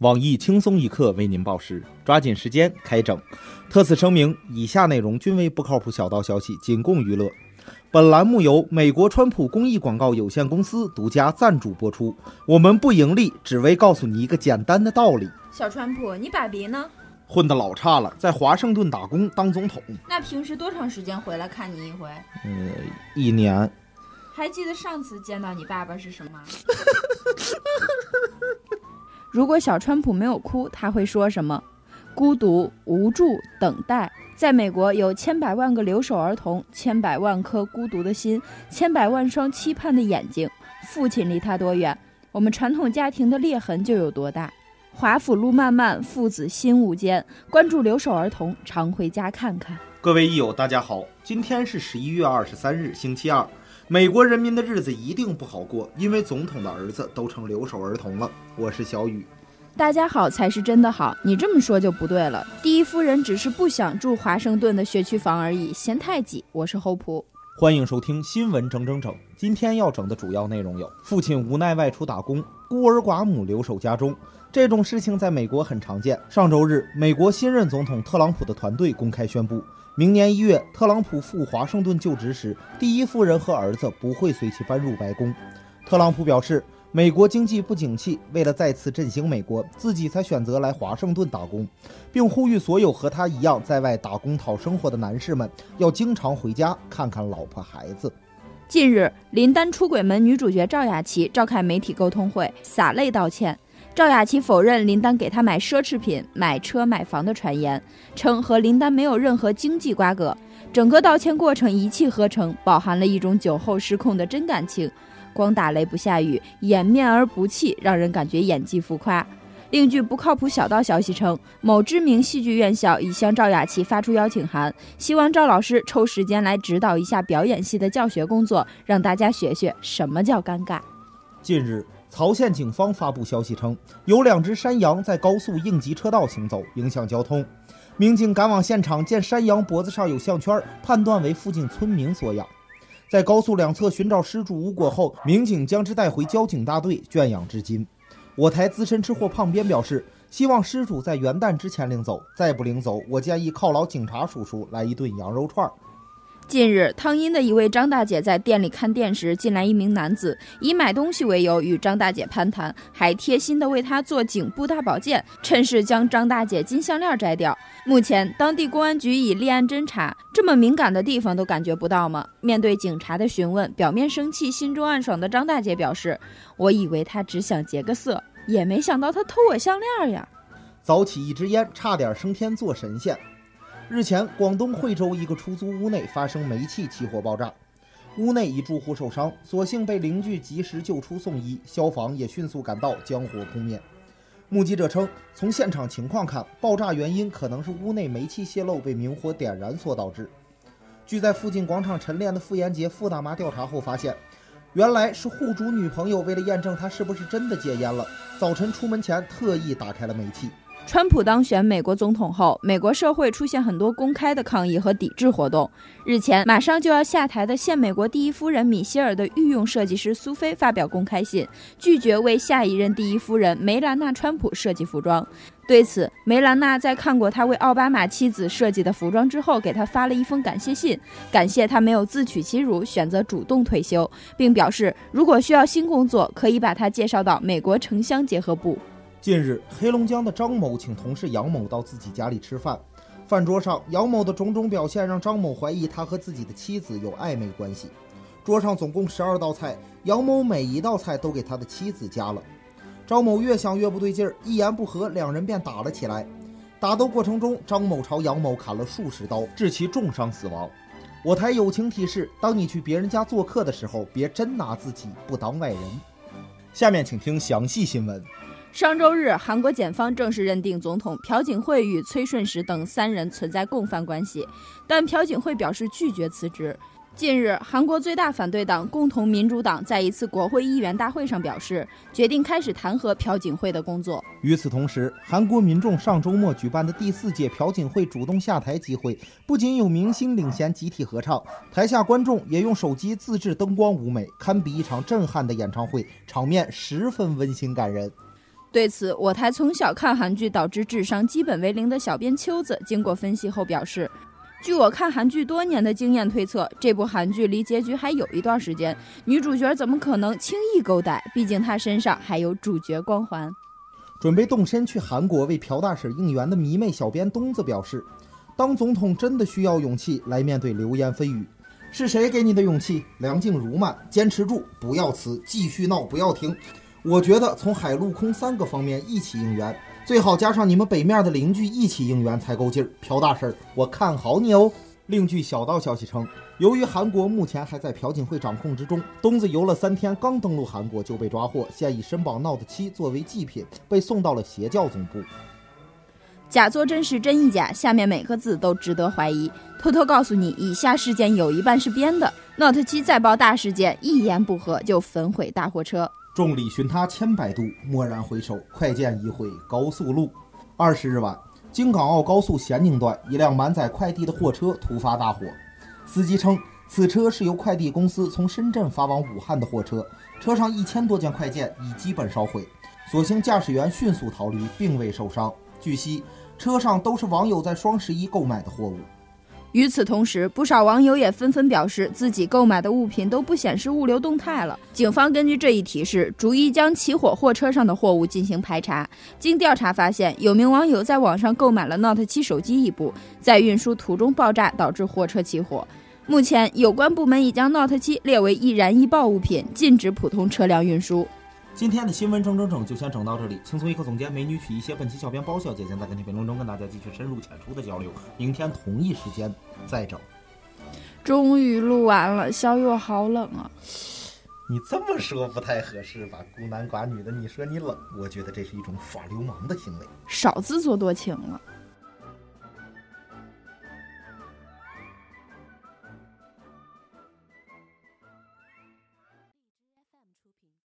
网易轻松一刻为您报时，抓紧时间开整。特此声明，以下内容均为不靠谱小道消息，仅供娱乐。本栏目由美国川普公益广告有限公司独家赞助播出。我们不盈利，只为告诉你一个简单的道理。小川普，你爸比呢？混得老差了，在华盛顿打工当总统。那平时多长时间回来看你一回？呃，一年。还记得上次见到你爸爸是什么？如果小川普没有哭，他会说什么？孤独、无助、等待。在美国，有千百万个留守儿童，千百万颗孤独的心，千百万双期盼的眼睛。父亲离他多远，我们传统家庭的裂痕就有多大。华府路漫漫，父子心无间。关注留守儿童，常回家看看。各位益友，大家好，今天是十一月二十三日，星期二。美国人民的日子一定不好过，因为总统的儿子都成留守儿童了。我是小雨，大家好才是真的好，你这么说就不对了。第一夫人只是不想住华盛顿的学区房而已，嫌太挤。我是侯普，欢迎收听新闻整整整。今天要整的主要内容有：父亲无奈外出打工，孤儿寡母留守家中。这种事情在美国很常见。上周日，美国新任总统特朗普的团队公开宣布。明年一月，特朗普赴华盛顿就职时，第一夫人和儿子不会随其搬入白宫。特朗普表示，美国经济不景气，为了再次振兴美国，自己才选择来华盛顿打工，并呼吁所有和他一样在外打工讨生活的男士们，要经常回家看看老婆孩子。近日，林丹出轨门女主角赵雅琪召开媒体沟通会，洒泪道歉。赵雅琪否认林丹给她买奢侈品、买车、买房的传言，称和林丹没有任何经济瓜葛。整个道歉过程一气呵成，饱含了一种酒后失控的真感情，光打雷不下雨，掩面而不泣，让人感觉演技浮夸。另据不靠谱小道消息称，某知名戏剧院校已向赵雅琪发出邀请函，希望赵老师抽时间来指导一下表演系的教学工作，让大家学学什么叫尴尬。近日。曹县警方发布消息称，有两只山羊在高速应急车道行走，影响交通。民警赶往现场，见山羊脖子上有项圈，判断为附近村民所养。在高速两侧寻找失主无果后，民警将之带回交警大队圈养至今。我台资深吃货胖边表示，希望失主在元旦之前领走，再不领走，我建议犒劳警察叔叔来一顿羊肉串儿。近日，汤阴的一位张大姐在店里看店时，进来一名男子，以买东西为由与张大姐攀谈，还贴心的为她做颈部大保健，趁势将张大姐金项链摘掉。目前，当地公安局已立案侦查。这么敏感的地方都感觉不到吗？面对警察的询问，表面生气，心中暗爽的张大姐表示：“我以为他只想劫个色，也没想到他偷我项链呀！”早起一支烟，差点升天做神仙。日前，广东惠州一个出租屋内发生煤气起火爆炸，屋内一住户受伤，所幸被邻居及时救出送医，消防也迅速赶到将火扑灭。目击者称，从现场情况看，爆炸原因可能是屋内煤气泄漏被明火点燃所导致。据在附近广场晨练的傅延杰傅大妈调查后发现，原来是户主女朋友为了验证他是不是真的戒烟了，早晨出门前特意打开了煤气。川普当选美国总统后，美国社会出现很多公开的抗议和抵制活动。日前，马上就要下台的现美国第一夫人米歇尔的御用设计师苏菲发表公开信，拒绝为下一任第一夫人梅兰娜·川普设计服装。对此，梅兰娜在看过他为奥巴马妻子设计的服装之后，给他发了一封感谢信，感谢他没有自取其辱，选择主动退休，并表示如果需要新工作，可以把他介绍到美国城乡结合部。近日，黑龙江的张某请同事杨某到自己家里吃饭，饭桌上杨某的种种表现让张某怀疑他和自己的妻子有暧昧关系。桌上总共十二道菜，杨某每一道菜都给他的妻子加了。张某越想越不对劲儿，一言不合，两人便打了起来。打斗过程中，张某朝杨某砍了数十刀，致其重伤死亡。我台友情提示：当你去别人家做客的时候，别真拿自己不当外人。下面请听详细新闻。上周日，韩国检方正式认定总统朴槿惠与崔顺实等三人存在共犯关系，但朴槿惠表示拒绝辞职。近日，韩国最大反对党共同民主党在一次国会议员大会上表示，决定开始弹劾朴槿惠的工作。与此同时，韩国民众上周末举办的第四届朴槿惠主动下台集会，不仅有明星领衔集体合唱，台下观众也用手机自制灯光舞美，堪比一场震撼的演唱会，场面十分温馨感人。对此，我台从小看韩剧导致智商基本为零的小编秋子经过分析后表示。据我看韩剧多年的经验推测，这部韩剧离结局还有一段时间，女主角怎么可能轻易勾搭？毕竟她身上还有主角光环。准备动身去韩国为朴大婶应援的迷妹小编东子表示：“当总统真的需要勇气来面对流言蜚语，是谁给你的勇气？梁静茹吗？坚持住，不要辞，继续闹，不要停。我觉得从海陆空三个方面一起应援。”最好加上你们北面的邻居一起应援才够劲儿，朴大婶，我看好你哦。另据小道消息称，由于韩国目前还在朴槿惠掌控之中，东子游了三天，刚登陆韩国就被抓获，现已申报 Note 7作为祭品，被送到了邪教总部。假作真时真亦假，下面每个字都值得怀疑。偷偷告诉你，以下事件有一半是编的。Note 7再报大事件，一言不合就焚毁大货车。众里寻他千百度，蓦然回首，快见一回高速路。二十日晚，京港澳高速咸宁段一辆满载快递的货车突发大火。司机称，此车是由快递公司从深圳发往武汉的货车，车上一千多件快件已基本烧毁。所幸驾驶员迅速逃离，并未受伤。据悉，车上都是网友在双十一购买的货物。与此同时，不少网友也纷纷表示，自己购买的物品都不显示物流动态了。警方根据这一提示，逐一将起火货车上的货物进行排查。经调查发现，有名网友在网上购买了 Note 7手机一部，在运输途中爆炸，导致货车起火。目前，有关部门已将 Note 7列为易燃易爆物品，禁止普通车辆运输。今天的新闻整整整就先整到这里，轻松一刻总监美女曲一些，本期小编包小姐将在跟帖评论中跟大家继续深入浅出的交流。明天同一时间再整。终于录完了，小雨好冷啊！你这么说不太合适吧？孤男寡女的，你说你冷，我觉得这是一种耍流氓的行为，少自作多情了。